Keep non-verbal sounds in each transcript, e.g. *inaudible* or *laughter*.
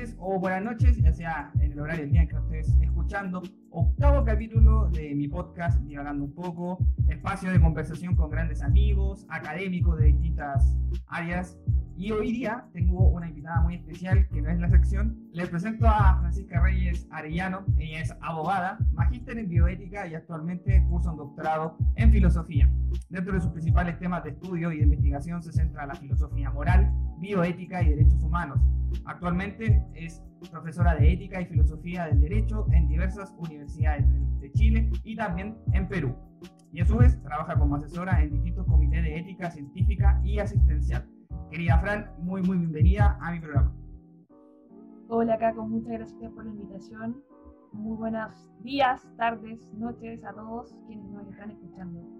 tardes o buenas noches, ya sea en el horario del día que estés escuchando. Octavo capítulo de mi podcast Divagando un poco, espacio de conversación con grandes amigos, académicos de distintas áreas. Y hoy día tengo una invitada muy especial que no es la sección. Les presento a Francisca Reyes Arellano. Ella es abogada, magíster en bioética y actualmente cursa un doctorado en filosofía. Dentro de sus principales temas de estudio y de investigación se centra la filosofía moral, bioética y derechos humanos. Actualmente es profesora de ética y filosofía del derecho en diversas universidades de Chile y también en Perú. Y a su vez trabaja como asesora en distintos comités de ética científica y asistencial. Querida Fran, muy muy bienvenida a mi programa. Hola Caco, muchas gracias por la invitación. Muy buenos días, tardes, noches a todos quienes nos están escuchando.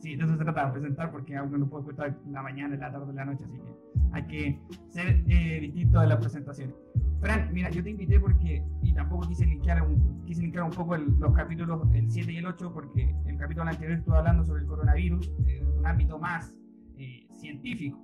Sí, de eso se trata presentar porque aún no puedo escuchar la mañana, la tarde, la noche, así que hay que ser eh, distinto de las presentaciones. Fran, mira, yo te invité porque, y tampoco quise linkear un, quise linkear un poco los capítulos, el 7 y el 8, porque el capítulo anterior estuve hablando sobre el coronavirus, eh, un ámbito más eh, científico.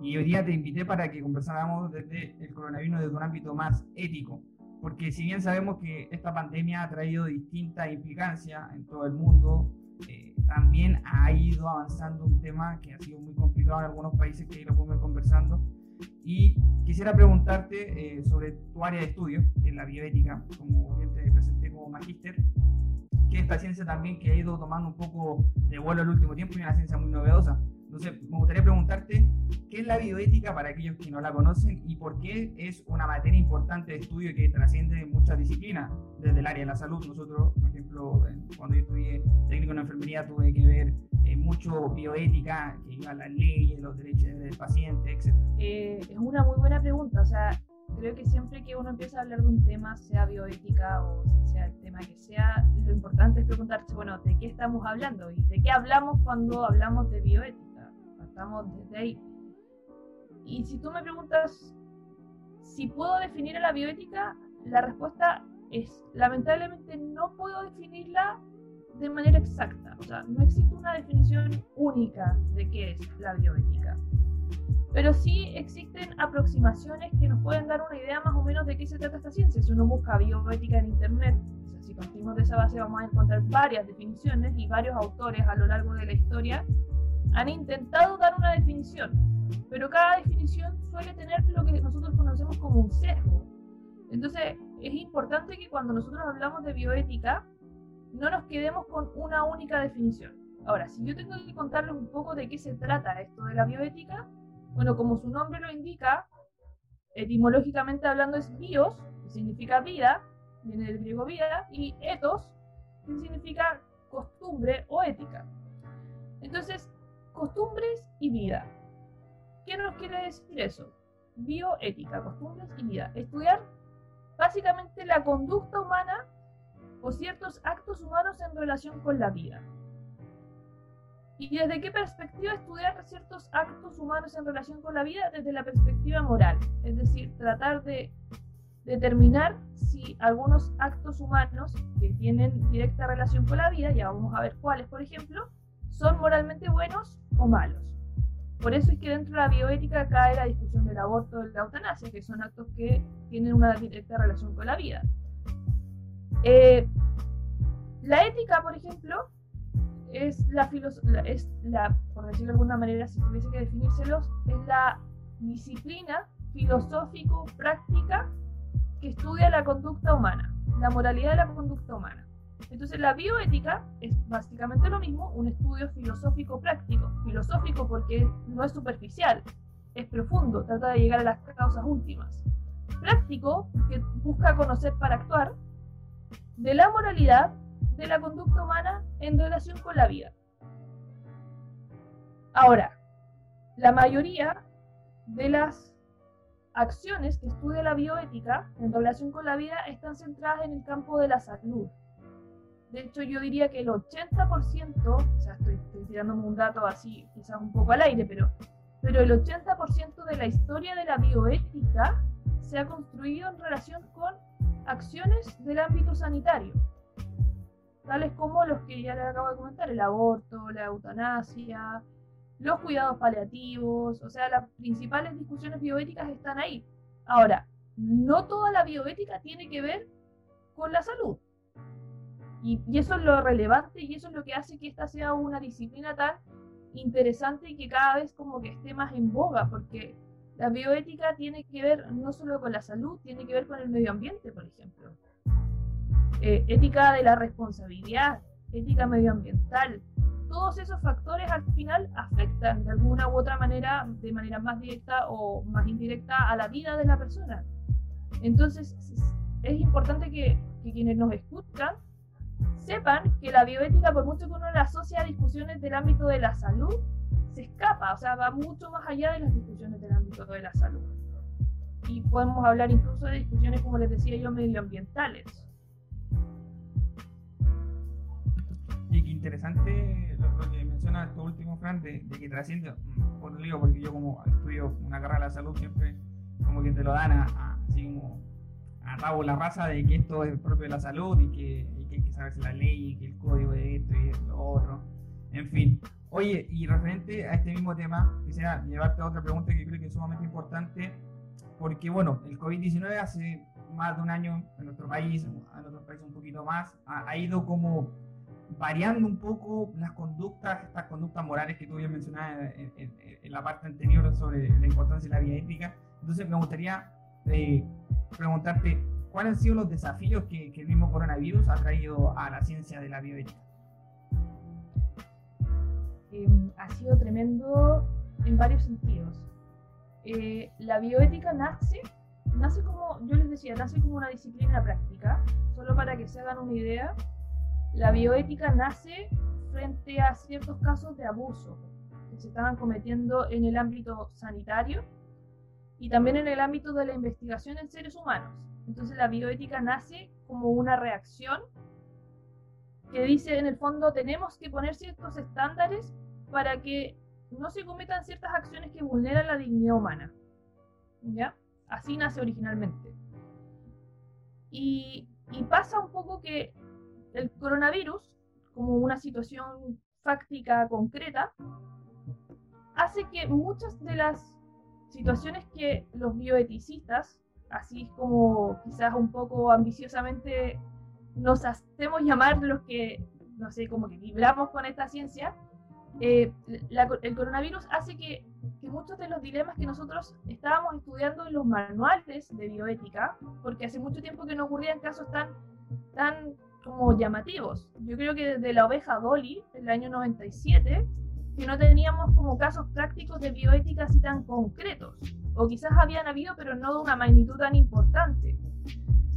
Y hoy día te invité para que conversáramos desde el coronavirus desde un ámbito más ético, porque si bien sabemos que esta pandemia ha traído distintas implicancias en todo el mundo, eh, también ha ido avanzando un tema que ha sido muy complicado en algunos países que ahí lo ir conversando. Y quisiera preguntarte eh, sobre tu área de estudio, que es la bioética, como bien te presenté como magíster, que esta ciencia también que ha ido tomando un poco de vuelo el último tiempo y una ciencia muy novedosa. Entonces, me gustaría preguntarte, ¿qué es la bioética para aquellos que no la conocen y por qué es una materia importante de estudio que trasciende muchas disciplinas? Desde el área de la salud, nosotros, por ejemplo, cuando yo estudié técnico en enfermería, tuve que ver eh, mucho bioética, que iba a las leyes, los derechos del paciente, etc. Eh, es una muy buena pregunta, o sea, creo que siempre que uno empieza a hablar de un tema, sea bioética o sea el tema que sea, lo importante es preguntarse, bueno, ¿de qué estamos hablando? ¿Y de qué hablamos cuando hablamos de bioética? Estamos desde ahí. Y si tú me preguntas si puedo definir a la bioética, la respuesta es, lamentablemente no puedo definirla de manera exacta. O sea, no existe una definición única de qué es la bioética. Pero sí existen aproximaciones que nos pueden dar una idea más o menos de qué se trata esta ciencia. Si uno busca bioética en Internet, o sea, si partimos de esa base vamos a encontrar varias definiciones y varios autores a lo largo de la historia han intentado dar una definición, pero cada definición suele tener lo que nosotros conocemos como un sesgo. Entonces, es importante que cuando nosotros hablamos de bioética, no nos quedemos con una única definición. Ahora, si yo tengo que contarles un poco de qué se trata esto de la bioética, bueno, como su nombre lo indica, etimológicamente hablando es bios, que significa vida, viene del griego vida, y ethos, que significa costumbre o ética. Entonces, costumbres y vida. ¿Qué nos quiere decir eso? Bioética, costumbres y vida. Estudiar básicamente la conducta humana o ciertos actos humanos en relación con la vida. ¿Y desde qué perspectiva estudiar ciertos actos humanos en relación con la vida? Desde la perspectiva moral, es decir, tratar de determinar si algunos actos humanos que tienen directa relación con la vida, ya vamos a ver cuáles, por ejemplo, son moralmente buenos o malos. Por eso es que dentro de la bioética cae la discusión del aborto y de la eutanasia, que son actos que tienen una directa relación con la vida. Eh, la ética, por ejemplo, es la, es la, por decirlo de alguna manera, si tuviese que definírselos, es la disciplina filosófico-práctica que estudia la conducta humana, la moralidad de la conducta humana. Entonces la bioética es básicamente lo mismo, un estudio filosófico práctico. Filosófico porque no es superficial, es profundo, trata de llegar a las causas últimas. Práctico porque busca conocer para actuar de la moralidad de la conducta humana en relación con la vida. Ahora, la mayoría de las acciones que estudia la bioética en relación con la vida están centradas en el campo de la salud, de hecho, yo diría que el 80%, o sea, estoy, tirándome un dato así, quizás un poco al aire, pero, pero el 80% de la historia de la bioética se ha construido en relación con acciones del ámbito sanitario, tales como los que ya les acabo de comentar, el aborto, la eutanasia, los cuidados paliativos, o sea, las principales discusiones bioéticas están ahí. Ahora, no toda la bioética tiene que ver con la salud. Y, y, eso es lo relevante y eso es lo que hace que esta sea una disciplina tan interesante y que cada vez como que esté más en boga, porque la bioética tiene que ver no solo con la salud, tiene que ver con el medio ambiente, por ejemplo. Eh, ética de la responsabilidad, ética medioambiental. Todos esos factores al final afectan de alguna u otra manera, de manera más directa o más indirecta, a la vida de la persona. Entonces, es importante que, que quienes nos escuchan sepan que la bioética, por mucho que uno la asocia a discusiones del ámbito de la salud, se escapa, o sea, va mucho más allá de las discusiones del ámbito de la salud. Y podemos hablar incluso de discusiones, como les decía yo, medioambientales. Y qué interesante lo, que menciona esto último, Fran, de, que trasciende, mm, por digo, porque yo como estudio una carrera de la salud, siempre como que te lo dan a, así como a rabo la raza de que esto es propio de la salud y que, y que hay que saberse la ley y que el código de esto y de lo otro. En fin, Oye, y referente a este mismo tema, quisiera llevarte a otra pregunta que creo que es sumamente importante, porque bueno, el COVID-19 hace más de un año en nuestro país, en otros países un poquito más, ha, ido como variando un poco las conductas, estas conductas morales que tú ya mencionabas en, la parte anterior sobre la importancia de la vida ética. Entonces me gustaría eh, preguntarte, ¿cuáles han sido los desafíos que, que el mismo coronavirus ha traído a la ciencia de la bioética? Em, ha sido tremendo en varios sentidos. Eh, la bioética nace, nace como, yo les decía, nace como una disciplina práctica, solo para que se hagan una idea. La bioética nace frente a ciertos casos de abuso que se estaban cometiendo en el ámbito sanitario y también en el ámbito de la investigación en seres humanos. Entonces la bioética nace como una reacción que dice en el fondo tenemos que poner ciertos estándares para que no se cometan ciertas acciones que vulneran la dignidad humana. ¿Ya? Así nace originalmente. Y, y pasa un poco que el coronavirus, como una situación fáctica concreta, hace que muchas de las situaciones que los bioeticistas, así como quizás un poco ambiciosamente nos hacemos llamar los que, no sé, como que vibramos con esta ciencia, eh, el coronavirus hace que, que, muchos de los dilemas que nosotros estábamos estudiando en los manuales de bioética, porque hace mucho tiempo que no ocurrían casos tan, tan como llamativos. Yo creo que desde la oveja Dolly, en el año 97, que no teníamos como casos prácticos de bioética así tan concretos, o quizás habían habido, pero no de una magnitud tan importante.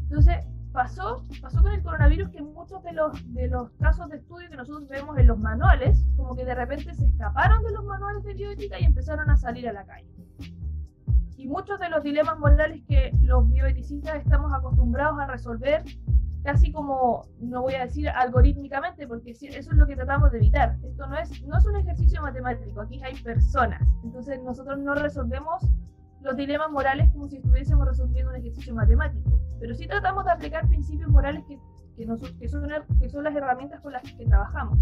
Entonces, pasó, pasó con el coronavirus que muchos de los, de los casos de estudio que nosotros vemos en los manuales, como que de repente se escaparon de los manuales de bioética y empezaron a salir a la calle. Y muchos de los dilemas morales que los bioeticistas estamos acostumbrados a resolver, casi como, no voy a decir algorítmicamente, porque eso es lo que tratamos de evitar. Esto no es, no es un ejercicio matemático, aquí hay personas. Entonces nosotros no resolvemos los dilemas morales como si estuviésemos resolviendo un ejercicio matemático, pero sí tratamos de aplicar principios morales que, que, que, son, que son las herramientas con las que trabajamos.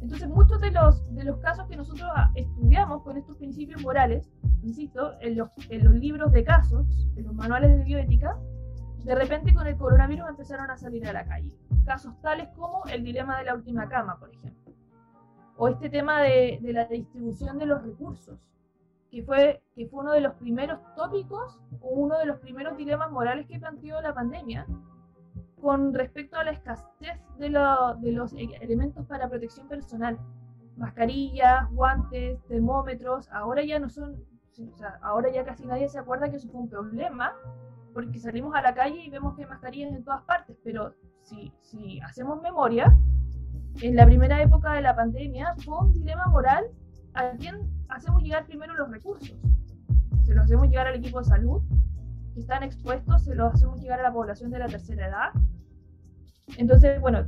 Entonces, muchos de los, de los casos que nosotros estudiamos con estos principios morales, insisto, en los, en los libros de casos, en los manuales de bioética, de repente con el coronavirus empezaron a salir a la calle. Casos tales como el dilema de la última cama, por ejemplo. O este tema de, la distribución de los recursos que fue, que fue uno de los primeros tópicos o uno de los primeros dilemas morales que planteó la pandemia con respecto a la escasez de, de los elementos para protección personal. Mascarillas, guantes, termómetros, ahora ya no son, ahora ya casi nadie se acuerda que eso fue un problema, porque salimos a la calle y vemos que hay mascarillas en todas partes, pero si, si hacemos memoria, en la primera época de la pandemia fue un dilema moral a quién hacemos llegar primero los recursos. Se los hacemos llegar al equipo de salud, que están expuestos, se los hacemos llegar a la población de la tercera edad. Entonces, bueno,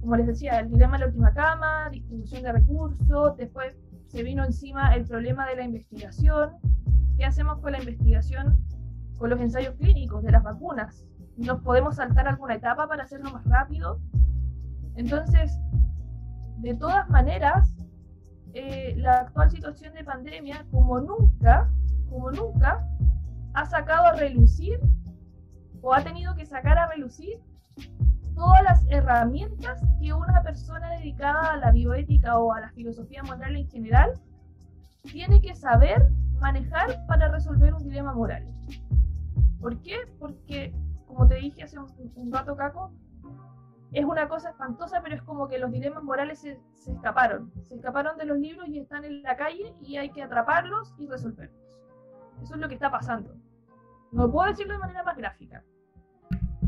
como les decía, el dilema de la última cama, distribución de recursos, después se vino encima el problema de la investigación. ¿Qué hacemos con la investigación, con los ensayos clínicos de las vacunas? ¿Nos podemos saltar alguna etapa para hacerlo más rápido? Entonces, de todas maneras, eh, la actual situación de pandemia, como nunca, como nunca, ha sacado a relucir o ha tenido que sacar a relucir todas las herramientas que una persona dedicada a la bioética o a la filosofía moral en general tiene que saber manejar para resolver un dilema moral. ¿Por qué? Porque, como te dije hace un, rato, Caco, es una cosa espantosa, pero es como que los dilemas morales se, se, escaparon. Se escaparon de los libros y están en la calle y hay que atraparlos y resolverlos. Eso es lo que está pasando. No puedo decirlo de manera más gráfica.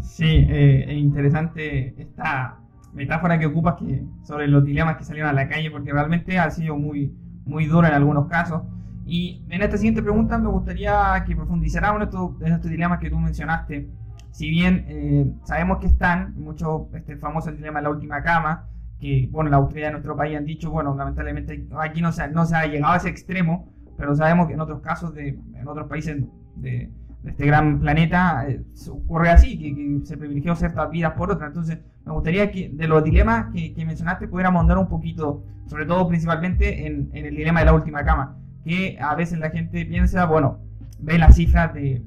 Sí, eh, es interesante esta metáfora que ocupas que, sobre los dilemas que salieron a la calle, porque realmente ha sido muy, muy duro en algunos casos. Y en esta siguiente pregunta me gustaría que profundizáramos en estos, estos dilemas que tú mencionaste. Si bien eh, sabemos que están, mucho este famoso dilema de la última cama, que bueno, la autoridad de nuestro país han dicho, bueno, lamentablemente aquí no se, no se ha llegado a ese extremo, pero sabemos que en otros casos, de, en otros países de, de este gran planeta eh, ocurre así, que, se privilegió ciertas vidas por otras. Entonces, me gustaría que de los dilemas que, que mencionaste pudiéramos andar un poquito, sobre todo principalmente en, en, el dilema de la última cama, que a veces la gente piensa, bueno, ve las cifras de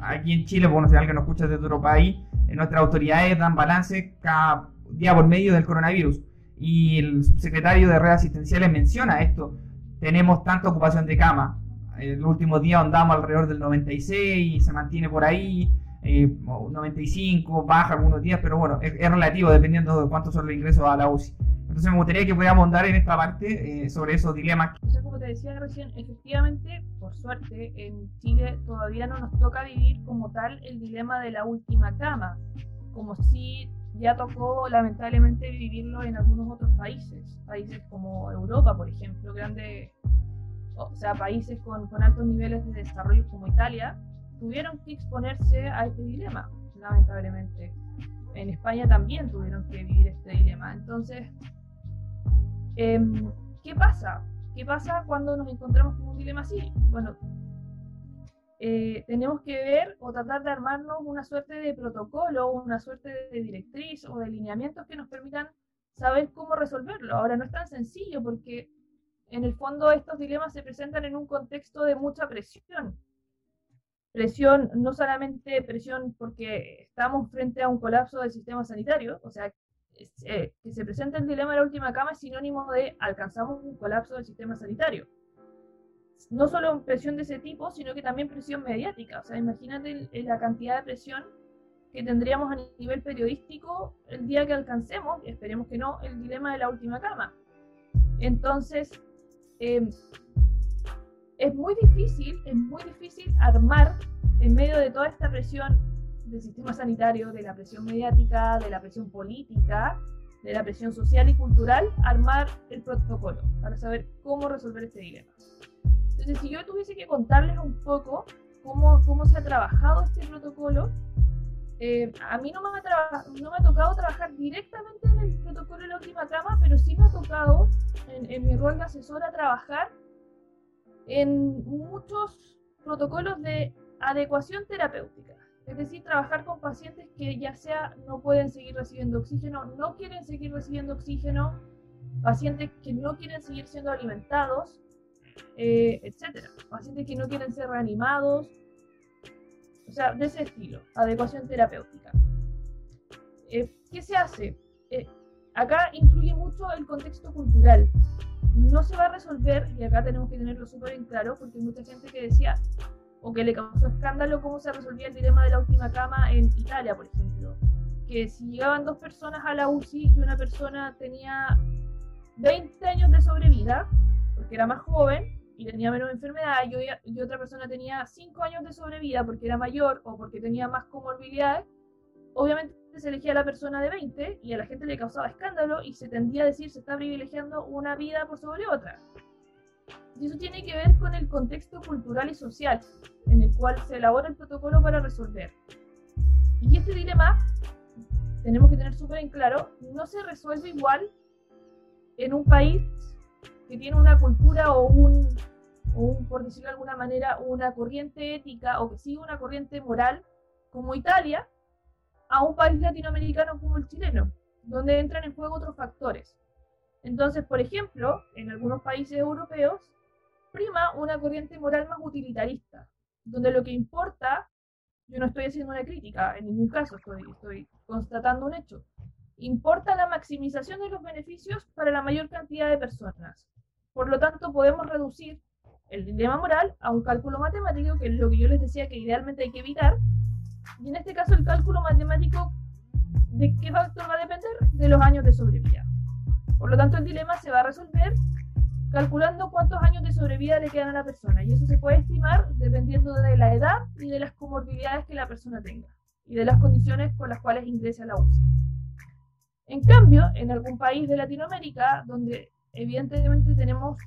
aquí en Chile, bueno, si alguien nos escucha desde otro país, en nuestras autoridades dan balance cada día por medio del coronavirus. Y el secretario de redes asistenciales menciona esto. Tenemos tanta ocupación de cama, el último día andamos alrededor del 96, se mantiene por ahí, eh, 95, baja algunos días, pero bueno, es, relativo dependiendo de cuántos son los ingresos a la UCI. Entonces me gustaría que pudiéramos andar en esta parte eh, sobre esos dilemas. O sea, como te decía recién, efectivamente, por suerte, en Chile todavía no nos toca vivir como tal el dilema de la última cama, como si ya tocó lamentablemente vivirlo en algunos otros países, países como Europa, por ejemplo, grandes o sea, países con, con altos niveles de desarrollo como Italia, tuvieron que exponerse a este dilema, lamentablemente. En España también tuvieron que vivir este dilema. Entonces, em, ¿qué pasa? ¿Qué pasa cuando nos encontramos con un dilema así? Bueno, eh, tenemos que ver o tratar de armarnos una suerte de protocolo, una suerte de directriz o de lineamientos que nos permitan saber cómo resolverlo. Ahora no es tan sencillo porque en el fondo estos dilemas se presentan en un contexto de mucha presión. Presión, no solamente presión porque estamos frente a un colapso del sistema sanitario, o sea, eh, que se presenta el dilema de la última cama es sinónimo de alcanzamos un colapso del sistema sanitario. No solo presión de ese tipo, sino que también presión mediática. O sea, imagínate la cantidad de presión que tendríamos a nivel periodístico el día que alcancemos, esperemos que no, el dilema de la última cama. Entonces, Em, es muy difícil, es muy difícil armar en medio de toda esta presión del sistema sanitario, de la presión mediática, de la presión política, de la presión social y cultural, armar el protocolo para saber cómo resolver este dilema. Entonces, si yo tuviese que contarles un poco cómo, cómo se ha trabajado este protocolo, eh, a mí no me, ha no me ha tocado trabajar directamente en el protocolo de la última cama, pero sí me ha tocado en, mi rol de asesora trabajar en muchos protocolos de adecuación terapéutica. Es decir, trabajar con pacientes que ya sea no pueden seguir recibiendo oxígeno, no quieren seguir recibiendo oxígeno, pacientes que no quieren seguir siendo alimentados, eh, etcétera. Pacientes que no quieren ser reanimados, o sea, de ese estilo, adecuación terapéutica. Eh, ¿Qué se hace? Eh, acá influye mucho el contexto cultural. No se va a resolver, y acá tenemos que tenerlo súper en claro, porque hay mucha gente que decía, o que le causó escándalo cómo se resolvía el dilema de la última cama en Italia, por ejemplo. Que si llegaban dos personas a la UCI y una persona tenía 20 años de sobrevida, porque era más joven, y tenía menos enfermedad y, otra persona tenía 5 años de sobrevida porque era mayor o porque tenía más comorbilidades, obviamente se elegía a la persona de 20 y a la gente le causaba escándalo y se tendía a decir se está privilegiando una vida por sobre otra. Y eso tiene que ver con el contexto cultural y social en el cual se elabora el protocolo para resolver. Y este dilema, tenemos que tener súper en claro, no se resuelve igual en un país que tiene una cultura o un, por decirlo de alguna manera, una corriente ética o que sigue una corriente moral como Italia, a un país latinoamericano como el chileno, donde entran en juego otros factores. Entonces, por ejemplo, en algunos países europeos prima una corriente moral más utilitarista, donde lo que importa, yo no estoy haciendo una crítica, en ningún caso estoy, estoy constatando un hecho, importa la maximización de los beneficios para la mayor cantidad de personas. Por lo tanto, podemos reducir el dilema moral a un cálculo matemático, que es lo que yo les decía que idealmente hay que evitar. Y en este caso, el cálculo matemático, ¿de qué factor va a depender? De los años de sobrevida. Por lo tanto, el dilema se va a resolver calculando cuántos años de sobrevida le quedan a la persona. Y eso se puede estimar dependiendo de la edad y de las comorbilidades que la persona tenga y de las condiciones con las cuales ingrese a la UCI. En cambio, en algún país de Latinoamérica, donde evidentemente tenemos,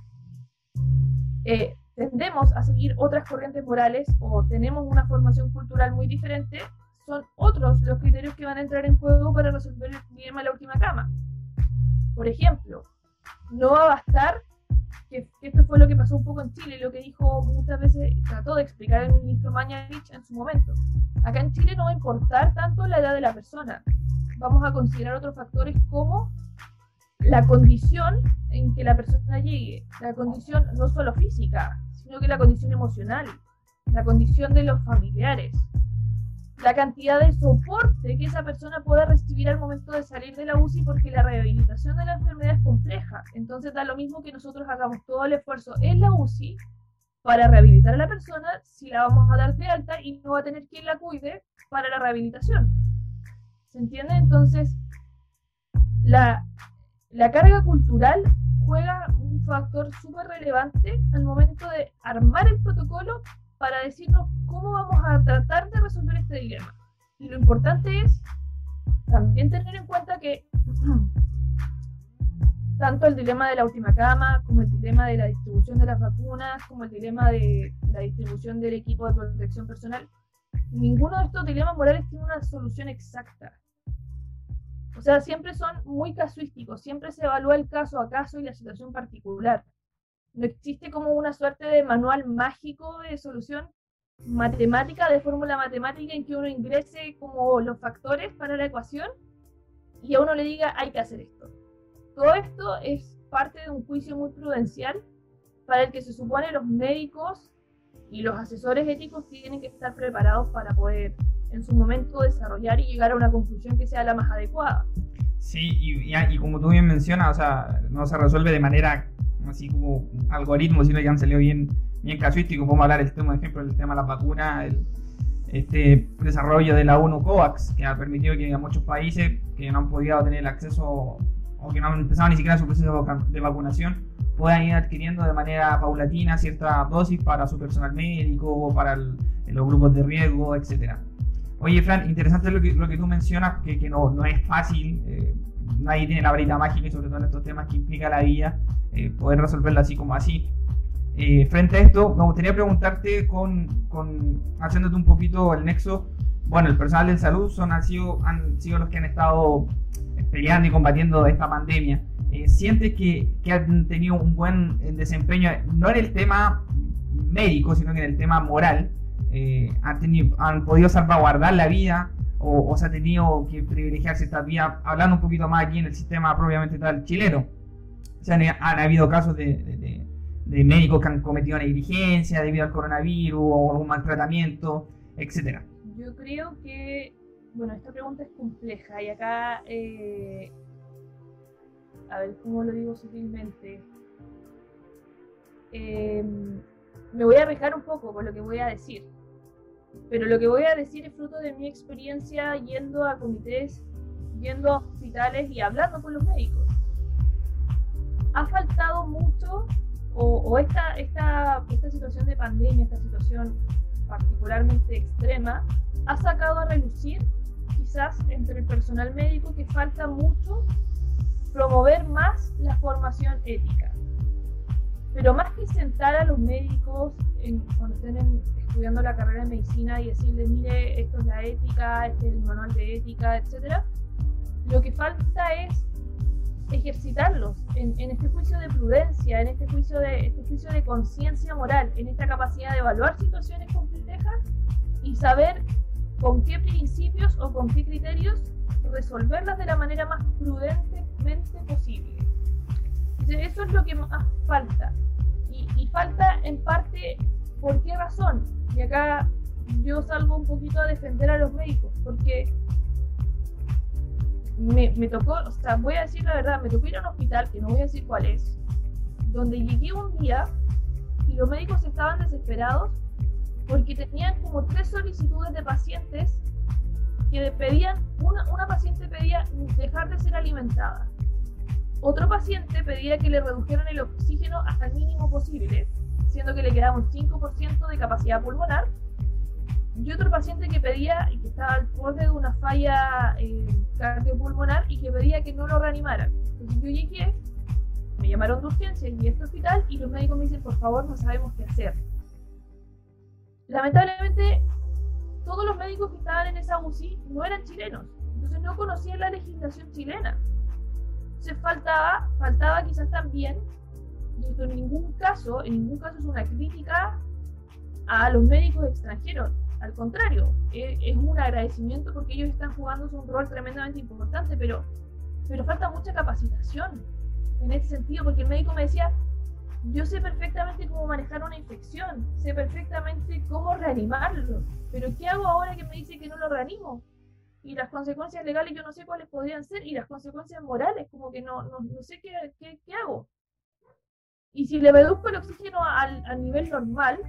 eh, tendemos a seguir otras corrientes morales o tenemos una formación cultural muy diferente, son otros los criterios que van a entrar en juego para resolver el dilema de la última cama. Por ejemplo, no va a bastar, que, esto fue lo que pasó un poco en Chile, lo que dijo muchas veces, trató de explicar el ministro Mañalich en su momento. Acá en Chile no va a importar tanto la edad de la persona, vamos a considerar otros factores como la condición en que la persona llegue, la condición no solo física, sino que la condición emocional, la condición de los familiares, la cantidad de soporte que esa persona pueda recibir al momento de salir de la UCI porque la rehabilitación de la enfermedad es compleja. Entonces da lo mismo que nosotros hagamos todo el esfuerzo en la UCI para rehabilitar a la persona si la vamos a dar de alta y no va a tener quien la cuide para la rehabilitación. ¿Se entiende? Entonces, la, carga cultural juega un factor súper relevante al momento de armar el protocolo para decirnos cómo vamos a tratar de resolver este dilema. Y lo importante es también tener en cuenta que *clears throat* tanto el dilema de la última cama, como el dilema de la distribución de las vacunas, como el dilema de la distribución del equipo de protección personal, ninguno de estos dilemas morales tiene una solución exacta. O sea, siempre son muy casuísticos, siempre se evalúa el caso a caso y la situación particular. No existe como una suerte de manual mágico de solución matemática, de fórmula matemática en que uno ingrese como los factores para la ecuación y a uno le diga hay que hacer esto. Todo esto es parte de un juicio muy prudencial para el que se supone los médicos y los asesores éticos tienen que estar preparados para poder en su momento desarrollar y llegar a una conclusión que sea la más adecuada. Sí, y, y, como tú bien mencionas, o sea, no se resuelve de manera así como algoritmo, sino que han salido bien, bien casuístico. Podemos hablar, el tema, de ejemplo, del tema de la vacuna, el, este desarrollo de la ONU COVAX, que ha permitido que muchos países que no han podido tener el acceso o que no han empezado ni siquiera su proceso de vacunación, puedan ir adquiriendo de manera paulatina cierta dosis para su personal médico, para los grupos de riesgo, etcétera. Oye, Fran, interesante lo que, lo que tú mencionas, que, que no, no, es fácil, eh, nadie tiene la varita mágica y sobre todo en estos temas que implica la vida, eh, poder resolverlo así como así. Eh, frente a esto, me gustaría preguntarte, con, con, haciéndote un poquito el nexo, bueno, el personal de salud son, han, sido, han sido los que han estado peleando y combatiendo esta pandemia. ¿Sientes que, que han tenido un buen desempeño, no en el tema médico, sino que en el tema moral? Eh, han, podido salvaguardar la vida o, se ha tenido que privilegiarse esta vía, hablando un poquito más aquí en el sistema propiamente tal chileno. O han, han habido casos de, médicos que han cometido negligencia debido al coronavirus o algún maltratamiento, etcétera. Yo creo que, bueno, esta pregunta es compleja y acá, eh, a ver cómo lo digo sutilmente. Eh, me voy a arriesgar un poco con lo que voy a decir. Pero lo que voy a decir es fruto de mi experiencia yendo a comités, yendo a hospitales y hablando con los médicos. Ha faltado mucho, o, esta, esta, esta situación de pandemia, esta situación particularmente extrema, ha sacado a relucir quizás entre el personal médico que falta mucho promover más la formación ética. Pero más que sentar a los médicos en, cuando estén estudiando la carrera de medicina y decirles, mire, esto es la ética, este es el manual de ética, etc., lo que falta es ejercitarlos en, este juicio de prudencia, en este juicio de, este juicio de conciencia moral, en esta capacidad de evaluar situaciones complejas y saber con qué principios o con qué criterios resolverlas de la manera más prudentemente posible. Eso es lo que más falta. Y, falta en parte ¿Por qué razón? Y acá yo salgo un poquito a defender a los médicos, porque me, me, tocó, o sea, voy a decir la verdad, me tocó ir a un hospital, que no voy a decir cuál es, donde llegué un día y los médicos estaban desesperados porque tenían como tres solicitudes de pacientes que pedían, una, una paciente pedía dejar de ser alimentada, otro paciente pedía que le redujeran el oxígeno hasta el mínimo posible, siendo que le quedaba un 5% de capacidad pulmonar, y otro paciente que pedía y que estaba al borde de una falla eh, cardiopulmonar y que pedía que no lo reanimaran. Entonces yo llegué, me llamaron de urgencia y este hospital y los médicos me dicen, por favor, no sabemos qué hacer. Lamentablemente, todos los médicos que estaban en esa UCI no eran chilenos, entonces no conocían la legislación chilena. Entonces faltaba, faltaba quizás también, y en ningún caso, en ningún caso es una crítica a los médicos extranjeros, al contrario, es, un agradecimiento porque ellos están jugando un rol tremendamente importante, pero, pero falta mucha capacitación en ese sentido, porque el médico me decía, yo sé perfectamente cómo manejar una infección, sé perfectamente cómo reanimarlo, pero ¿qué hago ahora que me dice que no lo reanimo? Y las consecuencias legales yo no sé cuáles podrían ser, y las consecuencias morales, como que no, no, no sé qué, qué, qué, hago. Y si le reduzco el oxígeno al, al nivel normal,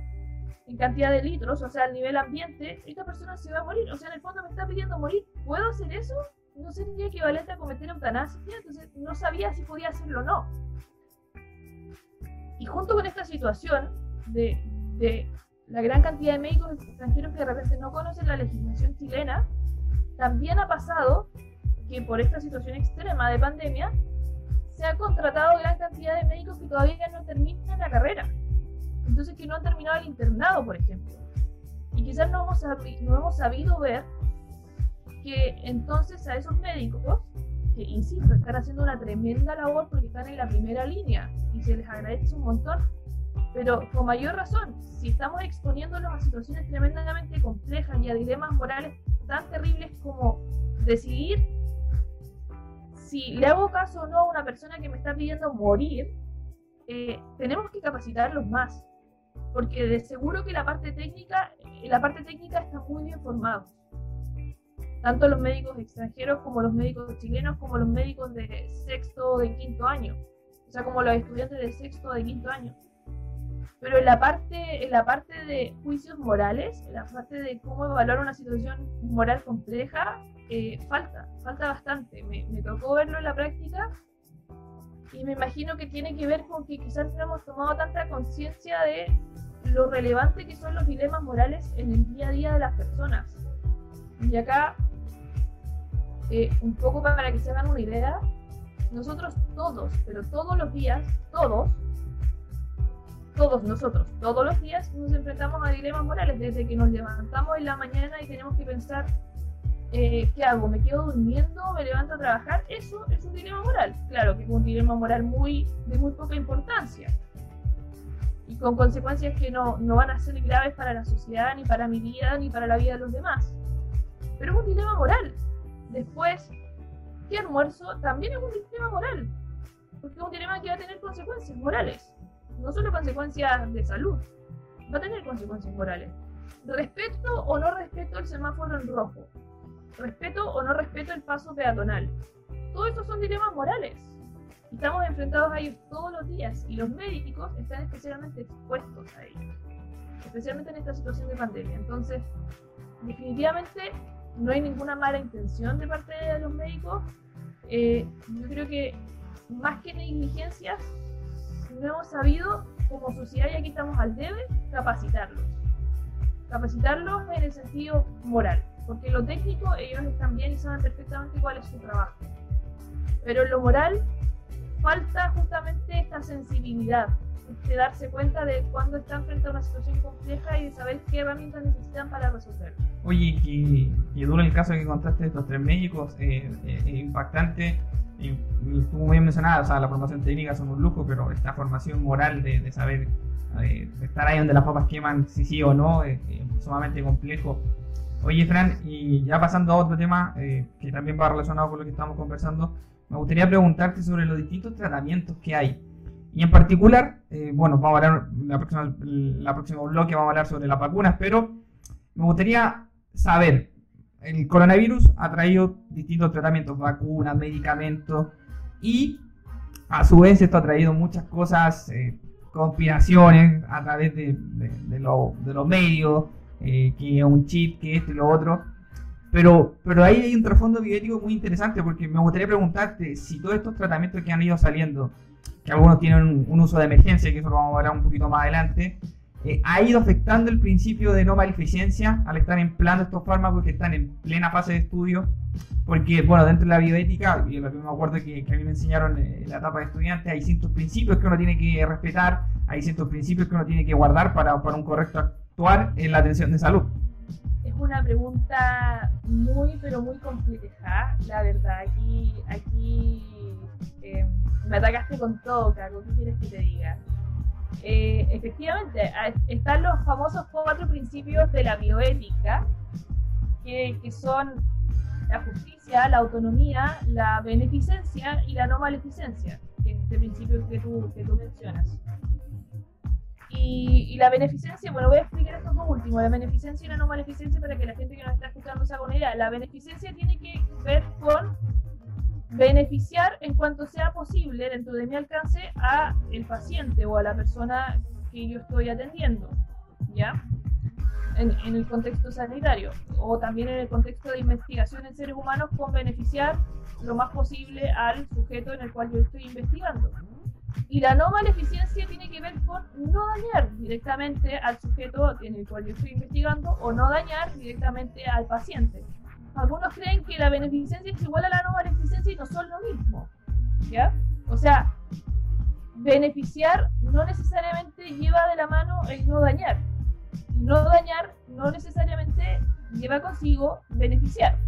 en cantidad de litros, o sea, al nivel ambiente, esta persona se va a morir. O sea, en el fondo me está pidiendo morir. ¿Puedo hacer eso? No sería equivalente a cometer eutanasia, entonces no sabía si podía hacerlo o no. Y junto con esta situación de, de la gran cantidad de médicos extranjeros que de repente no conocen la legislación chilena, también ha pasado que por esta situación extrema de pandemia se ha contratado gran cantidad de médicos que todavía no terminan la carrera entonces que no han terminado el internado, por ejemplo. Y quizás no hemos, no hemos sabido ver que entonces a esos médicos, que insisto, están haciendo una tremenda labor porque están en la primera línea y se les agradece un montón, pero con mayor razón, si estamos exponiéndolos a situaciones tremendamente complejas y a dilemas morales tan terribles como decidir si le hago caso o no a una persona que me está pidiendo morir, eh, tenemos que capacitarlos más porque de seguro que la parte técnica, la parte técnica está muy bien formada. Tanto los médicos extranjeros como los médicos chilenos, como los médicos de sexto o de quinto año. O sea, como los estudiantes de sexto o de quinto año. Pero en la parte, en la parte de juicios morales, en la parte de cómo evaluar una situación moral compleja, eh, falta, falta bastante. Me, me tocó verlo en la práctica y me imagino que tiene que ver con que quizás no hemos tomado tanta conciencia de lo relevante que son los dilemas morales en el día a día de las personas. Y acá, eh, un poco para que se hagan una idea, nosotros todos, pero todos los días, todos, todos nosotros, todos los días nos enfrentamos a dilemas morales, desde que nos levantamos en la mañana y tenemos que pensar, eh, ¿qué hago? ¿Me quedo durmiendo? ¿Me levanto a trabajar? Eso es un dilema moral. Claro que es un dilema moral muy, de muy poca importancia y con consecuencias que no, no, van a ser graves para la sociedad, ni para mi vida, ni para la vida de los demás. Pero es un dilema moral. Después, ¿qué almuerzo? También es un dilema moral, porque es un dilema que va a tener consecuencias morales, no solo consecuencias de salud, va a tener consecuencias morales. ¿Respeto o no respeto el semáforo en rojo? ¿Respeto o no respeto el paso peatonal? Todos estos son dilemas morales Estamos enfrentados a ellos todos los días y los médicos están especialmente expuestos a ellos, especialmente en esta situación de pandemia. Entonces, definitivamente no hay ninguna mala intención de parte de los médicos. Eh, yo creo que más que negligencias, no hemos sabido como sociedad, y aquí estamos al debe, capacitarlos. Capacitarlos en el sentido moral, porque lo técnico ellos están bien y saben perfectamente cuál es su trabajo. Pero en lo moral falta justamente esta sensibilidad, de darse cuenta de cuando están frente a una situación compleja y de saber qué herramientas necesitan para resolverlo. Oye, que, duro el caso que contaste de estos tres médicos, eh, eh, impactante. Y, estuvo muy bien mencionada, o sea, la formación técnica son un lujo, pero esta formación moral de, saber de estar ahí donde las papas queman, si sí o no, es, sumamente complejo. Oye, Fran, y ya pasando a otro tema eh, que también va relacionado con lo que estamos conversando, me gustaría preguntarte sobre los distintos tratamientos que hay. Y en particular, eh, bueno, vamos a hablar, la próxima, la próxima bloque vamos a hablar sobre las vacunas, pero me gustaría saber, el coronavirus ha traído distintos tratamientos, vacunas, medicamentos, y a su vez esto ha traído muchas cosas, eh, conspiraciones a través de, los medios, eh, que un chip, que esto y lo otro. Pero, pero ahí hay un trasfondo bioético muy interesante porque me gustaría preguntarte si todos estos tratamientos que han ido saliendo, que algunos tienen un, uso de emergencia, que eso lo vamos a hablar un poquito más adelante, eh, ha ido afectando el principio de no maleficencia al estar empleando estos fármacos que están en plena fase de estudio. Porque, bueno, dentro de la bioética, y lo que me acuerdo que, que a mí me enseñaron en la etapa de estudiante, hay ciertos principios que uno tiene que respetar, hay ciertos principios que uno tiene que guardar para, para un correcto actuar en la atención de salud una pregunta muy, pero muy compleja, la verdad. Aquí, aquí eh, me atacaste con todo, Carlos. ¿Qué quieres que te diga? Eh, efectivamente, están los famosos cuatro principios de la bioética, que, que son la justicia, la autonomía, la beneficencia y la no maleficencia, que es este principio que tú, que tú mencionas. Y, la beneficencia, bueno, voy a explicar esto por último, la beneficencia y la no maleficencia para que la gente que nos está escuchando se haga una idea. La beneficencia tiene que ver con beneficiar en cuanto sea posible dentro de mi alcance a el paciente o a la persona que yo estoy atendiendo, ¿ya? En, en, el contexto sanitario o también en el contexto de investigación en seres humanos con beneficiar lo más posible al sujeto en el cual yo estoy investigando. Y la no maleficencia tiene que ver con no dañar directamente al sujeto en el cual yo estoy investigando o no dañar directamente al paciente. Algunos creen que la beneficencia es igual a la no maleficencia y no son lo mismo. ¿Ya? O sea, beneficiar no necesariamente lleva de la mano el no dañar. No dañar no necesariamente lleva consigo beneficiar.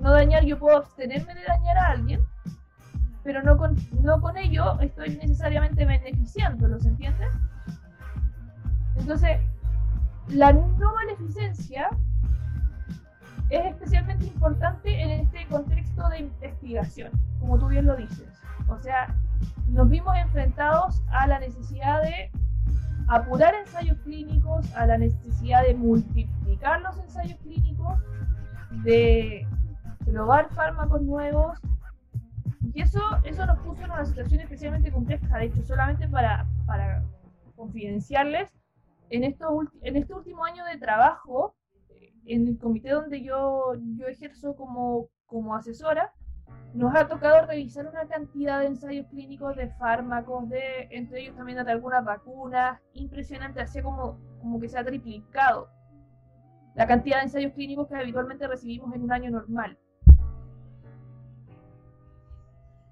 No dañar, yo puedo abstenerme de dañar a alguien, pero no con, no con ello estoy necesariamente beneficiándolo, ¿se entiende? Entonces, la no maleficencia es especialmente importante en este contexto de investigación, como tú bien lo dices. O sea, nos vimos enfrentados a la necesidad de apurar ensayos clínicos, a la necesidad de multiplicar los ensayos clínicos, de probar fármacos nuevos, y eso, eso nos puso en una situación especialmente compleja. De hecho, solamente para, para confidenciarles, en, esto, en este último año de trabajo, en el comité donde yo, yo ejerzo como, como asesora, nos ha tocado revisar una cantidad de ensayos clínicos de fármacos, de, entre ellos también de algunas vacunas, impresionante, así como, como que se ha triplicado la cantidad de ensayos clínicos que habitualmente recibimos en un año normal.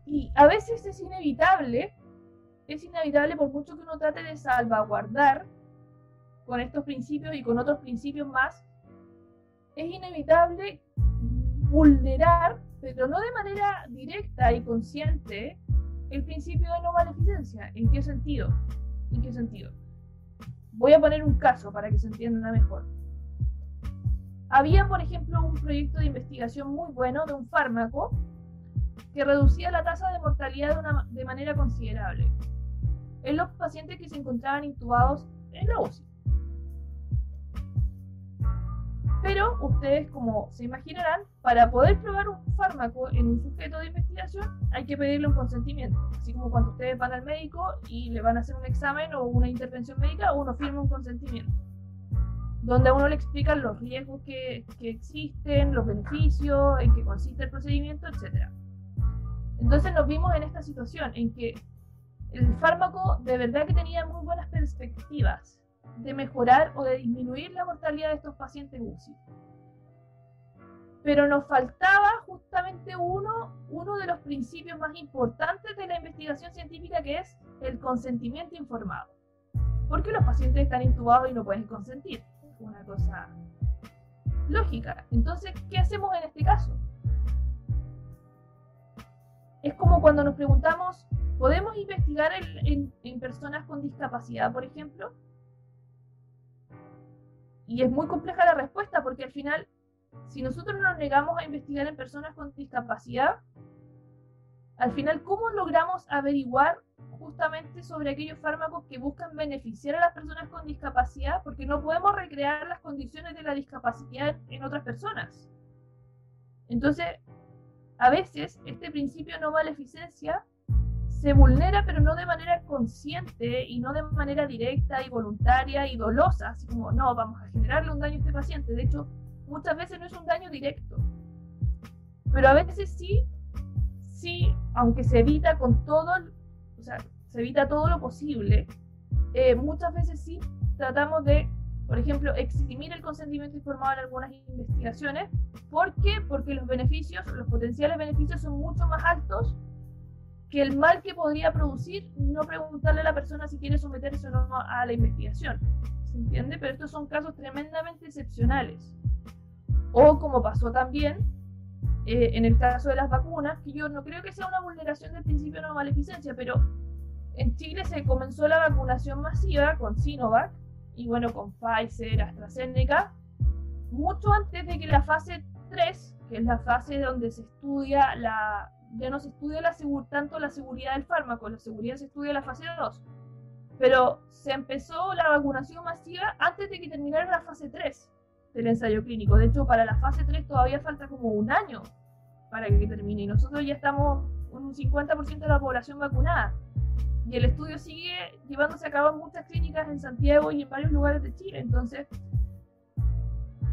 Y a veces es inevitable, es inevitable por mucho que uno trate de salvaguardar con estos principios y con otros principios más, es inevitable vulnerar, pero no de manera directa y consciente, el principio de no maleficencia. ¿En qué sentido? ¿En qué sentido? Voy a poner un caso para que se entienda mejor. Había, por ejemplo, un proyecto de investigación muy bueno de un fármaco que reducía la tasa de mortalidad de, una, de manera considerable en los pacientes que se encontraban intubados en la UCI. Pero ustedes, como se imaginarán, para poder probar un fármaco en un sujeto de investigación hay que pedirle un consentimiento. Así como cuando ustedes van al médico y le van a hacer un examen o una intervención médica, uno firma un consentimiento. Donde a uno le explican los riesgos que, que existen, los beneficios, en qué consiste el procedimiento, etc. Entonces nos vimos en esta situación en que el fármaco de verdad que tenía muy buenas perspectivas de mejorar o de disminuir la mortalidad de estos pacientes UCI. Pero nos faltaba justamente uno, uno de los principios más importantes de la investigación científica que es el consentimiento informado. Porque los pacientes están intubados y no pueden consentir. Una cosa lógica. Entonces, ¿qué hacemos en este caso? Es como cuando nos preguntamos, ¿podemos investigar en, personas con discapacidad, por ejemplo? Y es muy compleja la respuesta porque al final, si nosotros nos negamos a investigar en personas con discapacidad, al final, ¿cómo logramos averiguar justamente sobre aquellos fármacos que buscan beneficiar a las personas con discapacidad? Porque no podemos recrear las condiciones de la discapacidad en otras personas. Entonces, a veces este principio de no maleficencia se vulnera, pero no de manera consciente y no de manera directa y voluntaria y dolosa, así como, no, vamos a generarle un daño a este paciente. De hecho, muchas veces no es un daño directo, pero a veces sí, sí, aunque se evita con todo, o sea, se evita todo lo posible, eh, muchas veces sí tratamos de, por ejemplo, eximir el consentimiento informado en algunas investigaciones. ¿Por qué? Porque los beneficios, los potenciales beneficios son mucho más altos que el mal que podría producir no preguntarle a la persona si quiere someterse o no a la investigación. ¿Se entiende? Pero estos son casos tremendamente excepcionales. O como pasó también eh, en el caso de las vacunas, que yo no creo que sea una vulneración del principio de no maleficencia, pero en Chile se comenzó la vacunación masiva con Sinovac y bueno, con Pfizer, AstraZeneca, mucho antes de que la fase 3, que es la fase donde se estudia la, ya no se estudia la tanto la seguridad del fármaco, la seguridad se estudia la fase 2. Pero se empezó la vacunación masiva antes de que terminara la fase 3 del ensayo clínico. De hecho, para la fase 3 todavía falta como un año para que termine. Y nosotros ya estamos un 50% de la población vacunada. Y el estudio sigue llevándose a cabo en muchas clínicas en Santiago y en varios lugares de Chile. Entonces,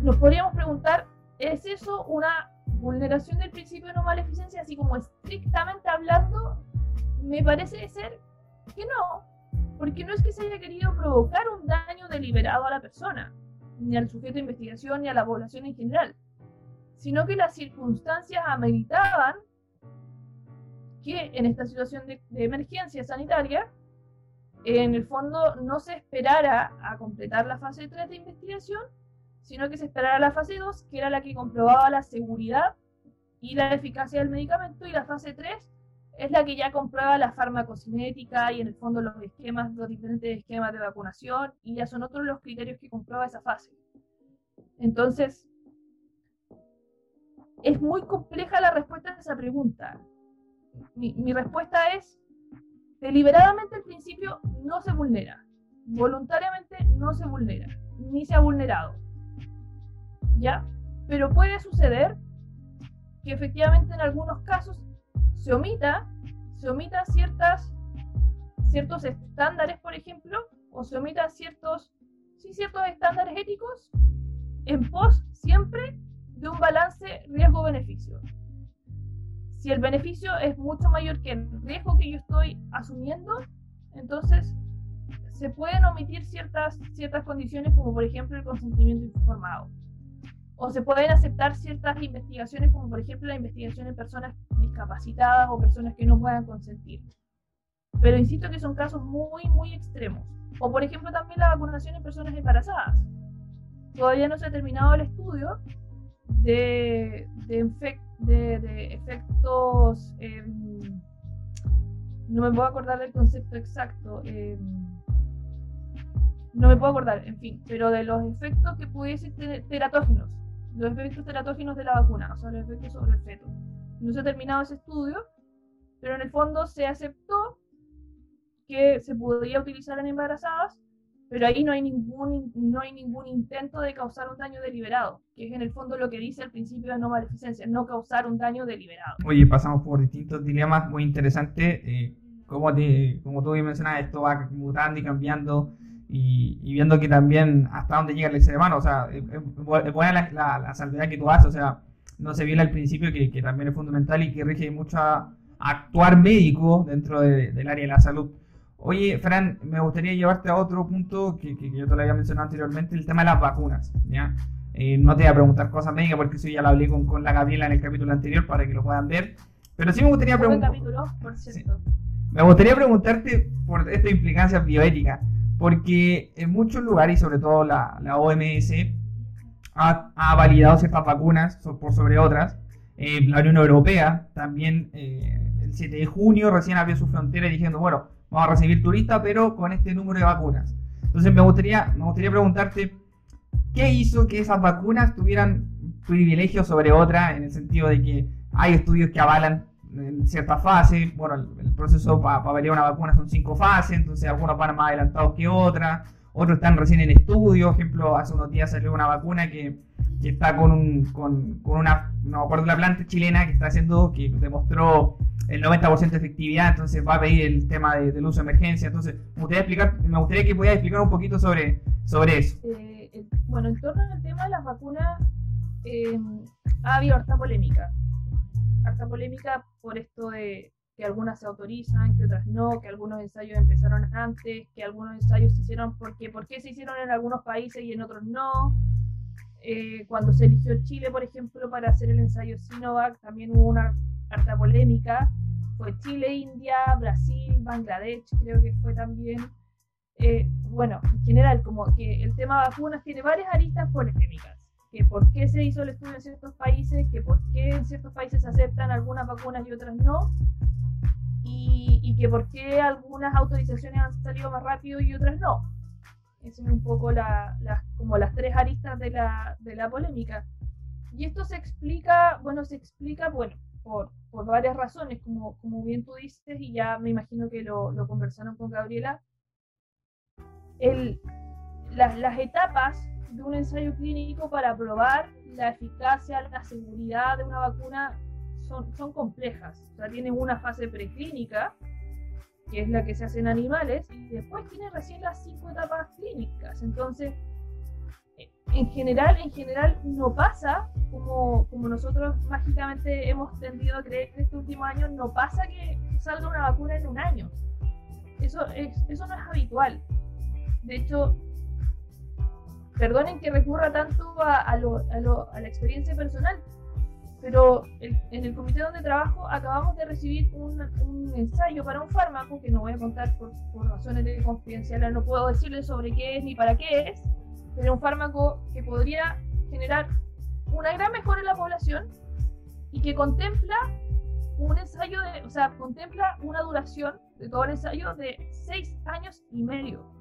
nos podríamos preguntar, ¿es eso una vulneración del principio de no maleficencia, así como estrictamente hablando, me parece ser que no, porque no es que se haya querido provocar un daño deliberado a la persona, ni al sujeto de investigación, ni a la población en general, sino que las circunstancias ameritaban que en esta situación de, de emergencia sanitaria, en el fondo no se esperara a completar la fase 3 de investigación, sino que se esperara la fase 2, que era la que comprobaba la seguridad y la eficacia del medicamento, y la fase 3 es la que ya comprueba la farmacocinética y en el fondo los esquemas, los diferentes esquemas de vacunación, y ya son otros los criterios que comprueba esa fase. Entonces, es muy compleja la respuesta a esa pregunta. Mi, mi respuesta es, deliberadamente el principio no se vulnera, voluntariamente no se vulnera, ni se ha vulnerado. ¿Ya? Pero puede suceder que efectivamente en algunos casos se omita, se omita ciertas, ciertos estándares, por ejemplo, o se omita ciertos, sí, ciertos estándares éticos en pos siempre de un balance riesgo-beneficio. Si el beneficio es mucho mayor que el riesgo que yo estoy asumiendo, entonces se pueden omitir ciertas, ciertas condiciones como por ejemplo el consentimiento informado o se pueden aceptar ciertas investigaciones, como por ejemplo la investigación en personas discapacitadas o personas que no puedan consentir. Pero insisto que son casos muy, muy extremos. O por ejemplo también la vacunación en personas embarazadas. Todavía no se ha terminado el estudio de, de, efectos, em, no me puedo acordar del concepto exacto. Em, no me puedo acordar, en fin, pero de los efectos que pudiesen tener teratógenos los efectos teratógenos de la vacuna, o sea, los efectos sobre el feto. No se ha terminado ese estudio, pero en el fondo se aceptó que se podía utilizar en embarazadas, pero ahí no hay ningún, no hay ningún intento de causar un daño deliberado, que es en el fondo lo que dice el principio de no maleficencia, no causar un daño deliberado. Oye, pasamos por distintos dilemas muy interesantes. Eh, como, te, como tú mencionas, esto va mutando y cambiando y, viendo que también hasta dónde llega el ser humano, o sea, es, buena la, la, salvedad que tú haces, o sea, no se viola el principio que, que, también es fundamental y que rige mucho a, actuar médico dentro del área de la salud. Oye, Fran, me gustaría llevarte a otro punto que, que, yo te lo había mencionado anteriormente, el tema de las vacunas, ¿ya? Eh, no te voy a preguntar cosas médicas porque eso ya lo hablé con, con la Gabriela en el capítulo anterior para que lo puedan ver. Pero sí me gustaría preguntar. Me gustaría preguntarte por esta implicancia bioética porque en muchos lugares, y sobre todo la, OMS, ha, validado ciertas vacunas por sobre otras. Eh, la Unión Europea también eh, el 7 de junio recién abrió su frontera diciendo, bueno, vamos a recibir turistas, pero con este número de vacunas. Entonces me gustaría, me gustaría preguntarte, ¿qué hizo que esas vacunas tuvieran privilegios sobre otras en el sentido de que hay estudios que avalan en ciertas fases. Bueno, el, proceso para pa una vacuna son cinco fases, entonces algunos van más adelantados que otras, otros están recién en estudio. Por ejemplo, hace unos días salió una vacuna que, que está con, un, con, con, una, no me acuerdo la planta chilena que está haciendo, que demostró el 90% de efectividad, entonces va a pedir el tema del uso de emergencia. Entonces, me gustaría, explicar, me gustaría que pudieras explicar un poquito sobre, sobre eso. Eh, bueno, en torno al tema de las vacunas, eh, ha habido harta polémica. Harta polémica por esto de que algunas se autorizan, que otras no, que algunos ensayos empezaron antes, que algunos ensayos se hicieron porque, ¿por qué se hicieron en algunos países y en otros no? Eh, cuando se eligió Chile, por ejemplo, para hacer el ensayo Sinovac, también hubo una harta polémica. Fue Chile, India, Brasil, Bangladesh, creo que fue también. Eh, bueno, en general, como que el tema vacunas tiene varias aristas polémicas. Que por qué se hizo el estudio en ciertos países, que por qué en ciertos países se aceptan algunas vacunas y otras no. Y, y que por qué algunas autorizaciones han salido más rápido y otras no. Esas son un poco la, como las tres aristas de la, de la polémica. Y esto se explica, bueno, se explica, bueno, por, por varias razones, como, como bien tú dices, y ya me imagino que lo, lo conversaron con Gabriela. El, las, las etapas de un ensayo clínico para probar la eficacia, la seguridad de una vacuna son, son complejas. O sea, tienen una fase preclínica, que es la que se hace en animales, y después tiene recién las cinco etapas clínicas. Entonces, en general, en general no pasa como, como nosotros mágicamente hemos tendido a creer en este último año, no pasa que salga una vacuna en un año. Eso, es, eso no es habitual. De hecho, perdonen que recurra tanto a, a, lo, a, lo, a la experiencia personal, pero en el comité donde trabajo acabamos de recibir un, un, ensayo para un fármaco que no voy a contar por, por razones de confidencialidad, no puedo decirles sobre qué es ni para qué es, pero un fármaco que podría generar una gran mejora en la población y que contempla un ensayo de, o sea, contempla una duración de todo el ensayo de seis años y medio.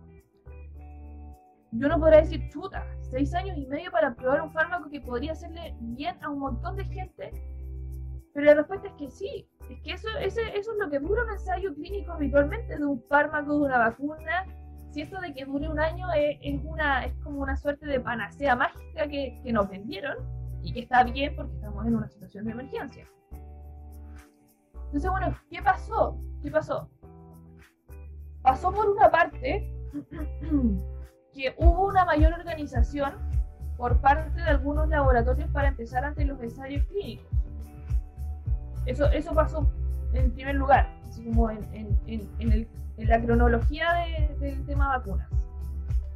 Yo no podría decir, chuta, seis años y medio para probar un fármaco que podría hacerle bien a un montón de gente, pero la respuesta es que sí, es que eso, ese, eso es lo que dura un ensayo clínico habitualmente de un fármaco, de una vacuna, si esto de que dure un año es, una, es como una suerte de panacea mágica que, que nos vendieron y que está bien porque estamos en una situación de emergencia. Entonces, bueno, ¿qué pasó? ¿Qué pasó? Pasó por una parte *clears throat* que hubo una mayor organización por parte de algunos laboratorios para empezar ante los ensayos clínicos. Eso, eso pasó en primer lugar, así como en, en, en, en la cronología de, del tema vacunas.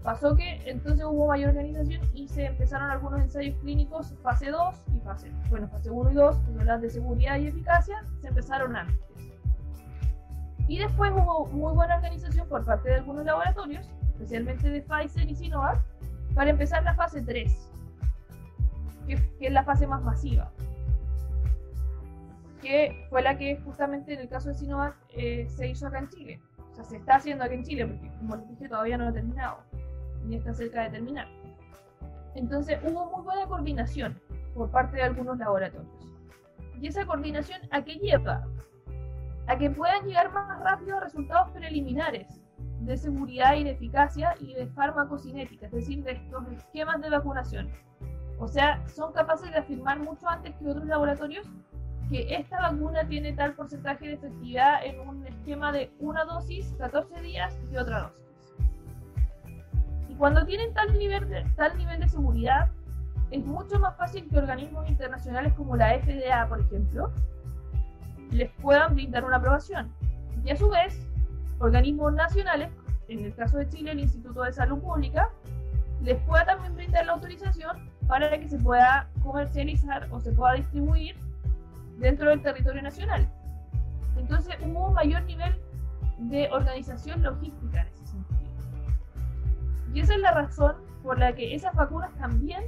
Pasó que entonces hubo mayor organización y se empezaron algunos ensayos clínicos fase 2 y fase, bueno, fase 1 y 2, que son las de seguridad y eficacia, se empezaron antes. Y después hubo muy buena organización por parte de algunos laboratorios, especialmente de Pfizer y Sinovac, para empezar la fase 3, que, es la fase más masiva que fue la que justamente en el caso de Sinovac eh, se hizo acá en Chile. O sea, se está haciendo aquí en Chile, porque como les dije, todavía no lo ha terminado ni está cerca de terminar. Entonces hubo muy buena coordinación por parte de algunos laboratorios. ¿Y esa coordinación a qué lleva? A que puedan llegar más rápido a resultados preliminares de seguridad y de eficacia y de farmacocinética, es decir, de estos esquemas de vacunación. O sea, son capaces de afirmar mucho antes que otros laboratorios que esta vacuna tiene tal porcentaje de efectividad en un esquema de una dosis, 14 días y otra dosis cuando tienen tal nivel, de, tal nivel de seguridad, es mucho más fácil que organismos internacionales como la FDA, por ejemplo, les puedan brindar una aprobación. Y a su vez, organismos nacionales, en el caso de Chile, el Instituto de Salud Pública, les pueda también brindar la autorización para que se pueda comercializar o se pueda distribuir dentro del territorio nacional. Entonces hubo un mayor nivel de organización logística y esa es la razón por la que esas vacunas también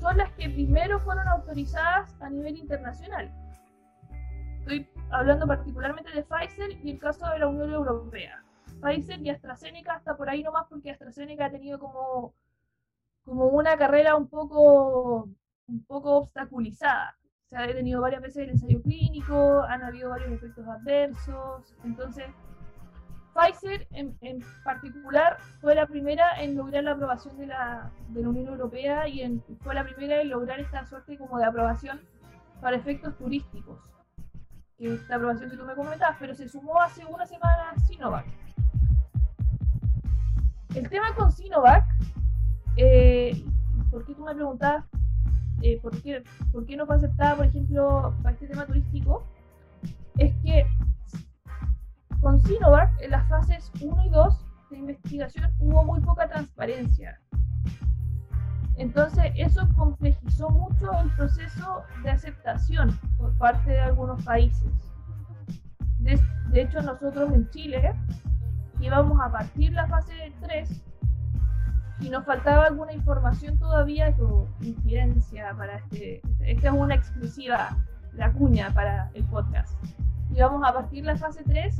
son las que primero fueron autorizadas a nivel internacional. Estoy hablando particularmente de Pfizer y el caso de la Unión Europea. Pfizer y AstraZeneca hasta por ahí nomás porque AstraZeneca ha tenido como, como una carrera un poco, un poco obstaculizada. se ha detenido varias veces el ensayo clínico, han habido varios efectos adversos, entonces Pfizer en, particular fue la primera en lograr la aprobación de la, de la Unión Europea y fue la primera en lograr esta suerte como de aprobación para efectos turísticos, esta aprobación que tú me comentabas, pero se sumó hace una semana Sinovac. El tema con Sinovac, eh, ¿por qué tú me preguntabas eh, por, qué, por qué no fue aceptada, por ejemplo, para este tema turístico? Es que con Sinovac, en las fases 1 y 2 de investigación hubo muy poca transparencia. Entonces, eso complejizó mucho el proceso de aceptación por parte de algunos países. De, hecho, nosotros en Chile íbamos a partir la fase 3 y nos faltaba alguna información todavía con incidencia para este. Esta es una exclusiva, la cuña para el podcast. Íbamos a partir la fase 3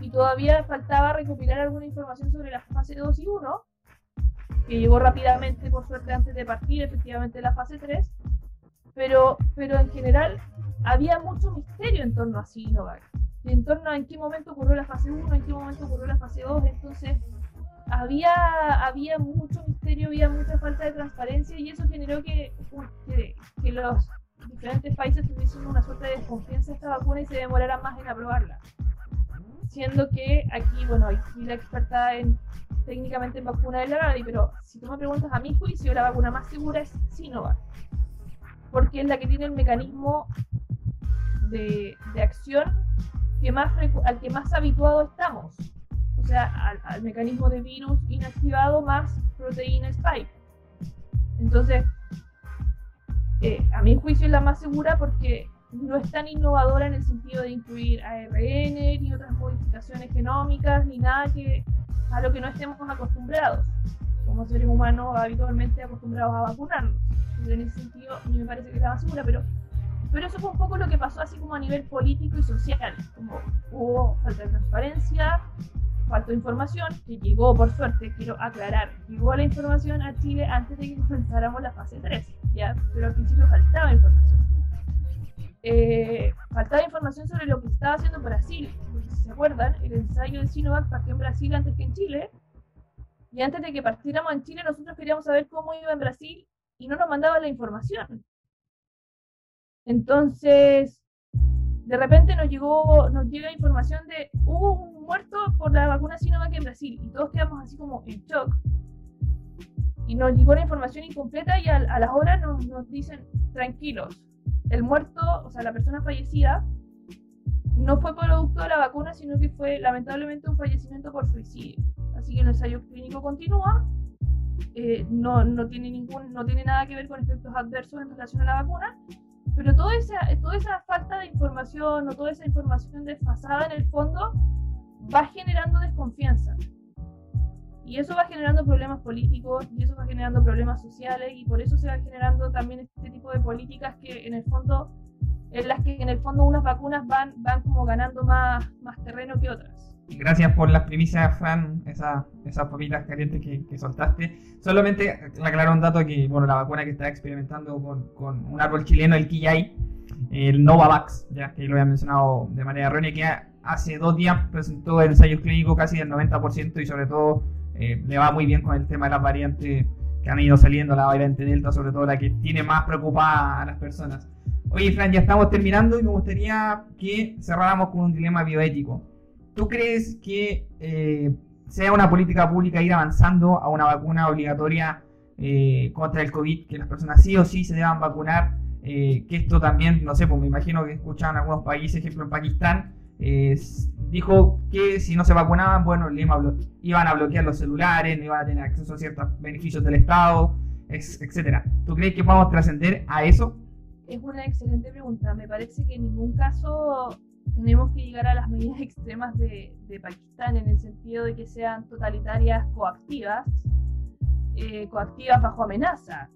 y todavía faltaba recopilar alguna información sobre la fase 2 y 1, que llegó rápidamente, por suerte, antes de partir efectivamente la fase 3, pero, pero en general había mucho misterio en torno a Sinovac, en torno a en qué momento ocurrió la fase 1, en qué momento ocurrió la fase 2, entonces había, había mucho misterio, había mucha falta de transparencia y eso generó que, que, que los diferentes países tuviesen una suerte de desconfianza en esta vacuna y se demoraran más en aprobarla siendo que aquí, bueno, aquí la experta en técnicamente en vacuna de la RADI, pero si tú me preguntas a mi juicio, la vacuna más segura es Sinovac, porque es la que tiene el mecanismo de, de acción que más al que más habituado estamos, o sea, al, mecanismo de virus inactivado más proteína spike. Entonces, eh, a mi juicio es la más segura porque no es tan innovadora en el sentido de incluir ARN ni otras modificaciones genómicas ni nada que a lo que no estemos acostumbrados como seres humanos habitualmente acostumbrados a vacunarnos. en ese sentido, a mí me parece que es la segura, pero, pero eso fue un poco lo que pasó así como a nivel político y social. Como hubo falta de transparencia, falta de información, que llegó por suerte, quiero aclarar, llegó la información a Chile antes de que comenzáramos la fase 3, ¿ya? pero al principio faltaba información eh, faltaba información sobre lo que estaba haciendo Brasil. si se acuerdan, el ensayo de Sinovac partió en Brasil antes que en Chile. Y antes de que partiéramos en Chile, nosotros queríamos saber cómo iba en Brasil y no nos mandaban la información. Entonces, de repente nos llegó, nos llega información de hubo un muerto por la vacuna Sinovac en Brasil y todos quedamos así como en shock. Y nos llegó la información incompleta y a, las horas nos, nos dicen tranquilos, el muerto, o sea, la persona fallecida, no fue producto de la vacuna, sino que fue lamentablemente un fallecimiento por suicidio. Así que el ensayo clínico continúa, eh, no, no, tiene ningún, no tiene nada que ver con efectos adversos en relación a la vacuna, pero toda esa, toda esa falta de información o toda esa información desfasada en el fondo va generando desconfianza. Y eso va generando problemas políticos y eso va generando problemas sociales y por eso se va generando también este tipo de políticas que en el fondo, en las que en el fondo unas vacunas van, van como ganando más, más terreno que otras. Gracias por las primicias, Fran, esa, esas papitas calientes que, que, soltaste. Solamente aclaro un dato que, bueno, la vacuna que está experimentando con, con un árbol chileno, el Quillay, el Novavax, ya que lo había mencionado de manera errónea, que hace dos días presentó ensayos clínicos casi del 90% y sobre todo eh, le va muy bien con el tema de las variantes que han ido saliendo, la variante Delta, sobre todo la que tiene más preocupada a las personas. Oye, Fran, ya estamos terminando y me gustaría que cerráramos con un dilema bioético. ¿Tú crees que eh, sea una política pública ir avanzando a una vacuna obligatoria eh, contra el COVID, que las personas sí o sí se deban vacunar? que esto también, no sé, pues me imagino que escuchan algunos países, ejemplo en Pakistán, dijo que si no se vacunaban, bueno, iban a bloquear los celulares, no iban a tener acceso a ciertos beneficios del Estado, etcétera. ¿Tú crees que a trascender a eso? Es una excelente pregunta. Me parece que en ningún caso tenemos que llegar a las medidas *laughs* extremas de, Pakistán en el sentido de que sean totalitarias coactivas, eh, coactivas bajo amenaza.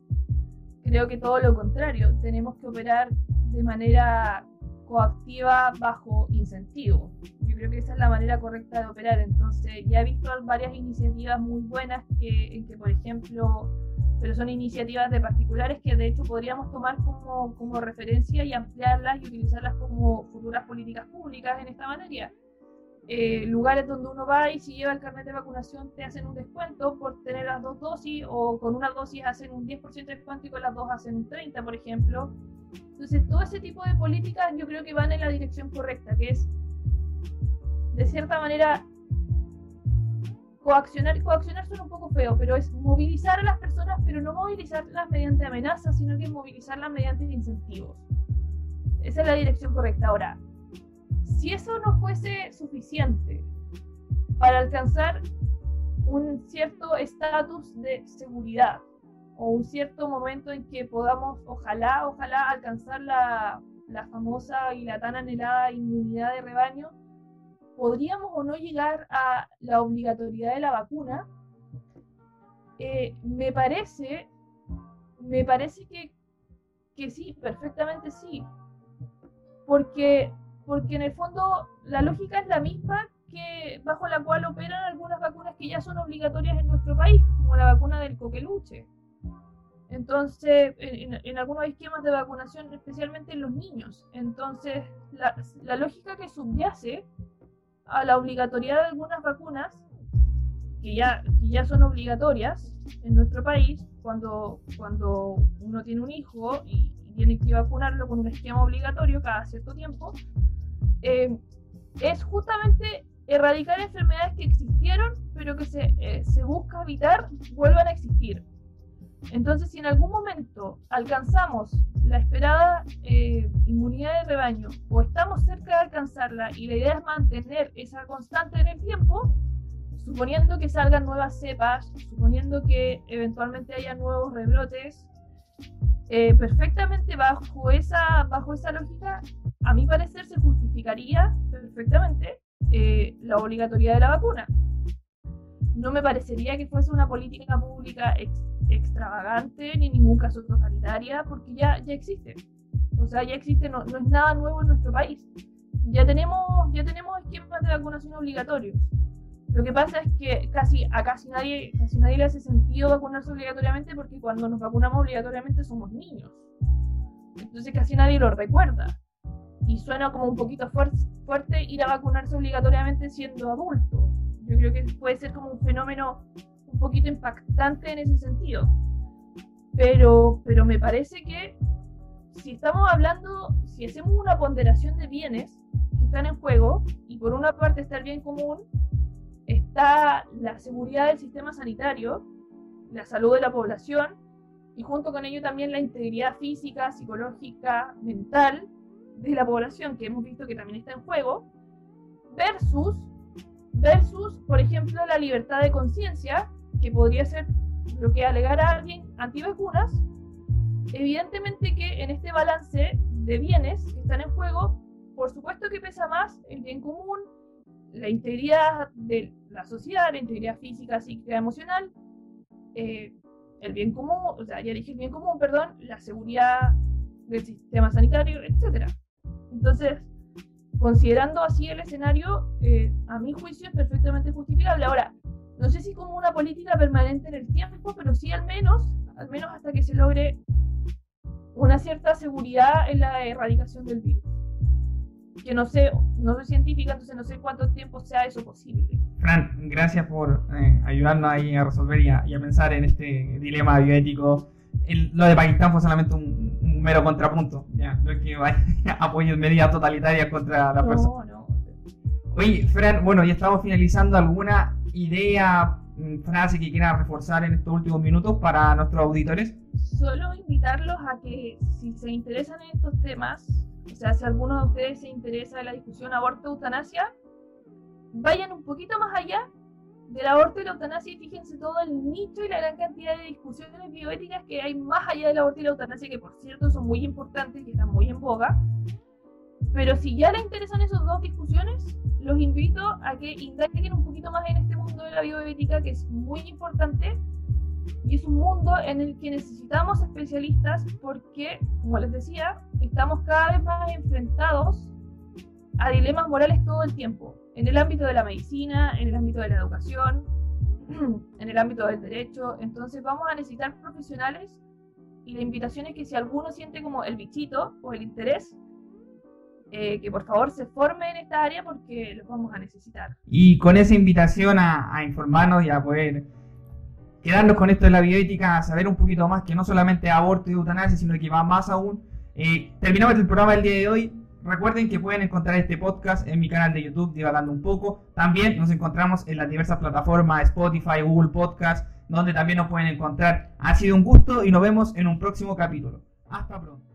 Creo que todo lo contrario, tenemos que operar de manera coactiva bajo incentivo. Yo creo que esa es la manera correcta de operar. Entonces, ya he visto varias iniciativas muy buenas que, en que, por ejemplo, pero son iniciativas de particulares que de hecho podríamos tomar como, como referencia y ampliarlas y utilizarlas como futuras políticas públicas en esta materia. Eh, lugares donde uno va y si lleva el carnet de vacunación te hacen un descuento por tener las dos dosis o con una dosis hacen un 10% de descuento y con las dos hacen un 30%, por ejemplo. Entonces, todo ese tipo de políticas yo creo que van en la dirección correcta, que es, de cierta manera, coaccionar, coaccionar suena un poco feo, pero es movilizar a las personas, pero no movilizarlas mediante amenazas, sino que movilizarlas mediante incentivos. Esa es la dirección correcta. Ahora, si eso no fuese suficiente para alcanzar un cierto estatus de seguridad o un cierto momento en que podamos, ojalá, ojalá, alcanzar la, la famosa y la tan anhelada inmunidad de rebaño, podríamos o no llegar a la obligatoriedad de la vacuna, eh, me parece, me parece que, que sí, perfectamente sí. Porque, porque en el fondo la lógica es la misma que bajo la cual operan algunas vacunas que ya son obligatorias en nuestro país, como la vacuna del coqueluche. Entonces, en, en, algunos esquemas de vacunación, especialmente en los niños. Entonces, la, la lógica que subyace a la obligatoriedad de algunas vacunas que ya, ya son obligatorias en nuestro país cuando, cuando uno tiene un hijo y, tiene que vacunarlo con un esquema obligatorio cada cierto tiempo, eh, es justamente erradicar enfermedades que existieron, pero que se, eh, se busca evitar vuelvan a existir. Entonces, si en algún momento alcanzamos la esperada eh, inmunidad de rebaño o estamos cerca de alcanzarla y la idea es mantener esa constante en el tiempo, suponiendo que salgan nuevas cepas, suponiendo que eventualmente haya nuevos rebrotes, perfectamente bajo esa, bajo esa lógica, a mi parecer se justificaría perfectamente eh, la obligatoriedad de la vacuna. No me parecería que fuese una política pública extravagante ni en ningún caso totalitaria, porque ya, ya existe. O sea, ya existe, no, no es nada nuevo en nuestro país. Ya tenemos, ya tenemos esquemas de vacunación obligatorios. Lo que pasa es que casi a casi nadie, casi nadie le hace sentido vacunarse obligatoriamente porque cuando nos vacunamos obligatoriamente somos niños. Entonces casi nadie lo recuerda. Y suena como un poquito fuerte ir a vacunarse obligatoriamente siendo adulto. Yo creo que puede ser como un fenómeno un poquito impactante en ese sentido. Pero, pero me parece que si estamos hablando, si hacemos una ponderación de bienes que están en juego, y por una parte está el bien común, está la seguridad del sistema sanitario, la salud de la población, y junto con ello también la integridad física, psicológica, mental de la población, que hemos visto que también está en juego, versus, versus, por ejemplo, la libertad de conciencia, que podría ser lo que alegara alguien antivacunas, evidentemente que en este balance de bienes que están en juego, por supuesto que pesa más el bien común, la integridad de la sociedad, la integridad física, psíquica, emocional, eh, el bien común, o sea, ya dije el bien común, perdón, la seguridad del sistema sanitario, etc. Entonces, considerando así el escenario, eh, a mi juicio es perfectamente justificable. Ahora, no sé si como una política permanente en el tiempo, pero sí al menos, al menos hasta que se logre una cierta seguridad en la erradicación del virus. Que no sé, no soy científica, entonces no sé cuánto tiempo sea eso posible. Fran, gracias por eh, ayudarnos ahí a resolver y a, pensar en este dilema bioético. Lo de Pakistán fue solamente un, mero contrapunto, ya, no es que *laughs* apoyen medidas totalitarias contra la persona. No, no. Oye, Fran, bueno, ya estamos finalizando alguna idea, mm, frase que quieras reforzar en estos últimos minutos para nuestros auditores? Solo invitarlos a que si se interesan en estos temas, o sea, si alguno de ustedes se interesa en la discusión aborto-eutanasia, vayan un poquito más allá del aborto y la eutanasia fíjense todo el nicho y la gran cantidad de discusiones bioéticas que hay más allá del aborto y la eutanasia, que por cierto son muy importantes y están muy en boga. Pero si ya les interesan esas dos discusiones, los invito a que indaguen un poquito más en este mundo de la bioética que es muy importante y es un mundo en el que necesitamos especialistas porque, como les decía, estamos cada vez más enfrentados a dilemas morales todo el tiempo. En el ámbito de la medicina, en el ámbito de la educación, *clears throat* en el ámbito del derecho. Entonces vamos a necesitar profesionales y la invitación es que si alguno siente como el bichito o el interés, eh, que por favor se forme en esta área porque los vamos a necesitar. Y con esa invitación a, a informarnos y a poder quedarnos con esto de la bioética, a saber un poquito más que no solamente aborto y eutanasia, sino que va más aún. Eh, terminamos el programa del día de hoy. Recuerden que pueden encontrar este podcast en mi canal de YouTube, divagando un poco. También nos encontramos en las diversas plataformas Spotify, Google Podcast, donde también nos pueden encontrar. Ha sido un gusto y nos vemos en un próximo capítulo. Hasta pronto.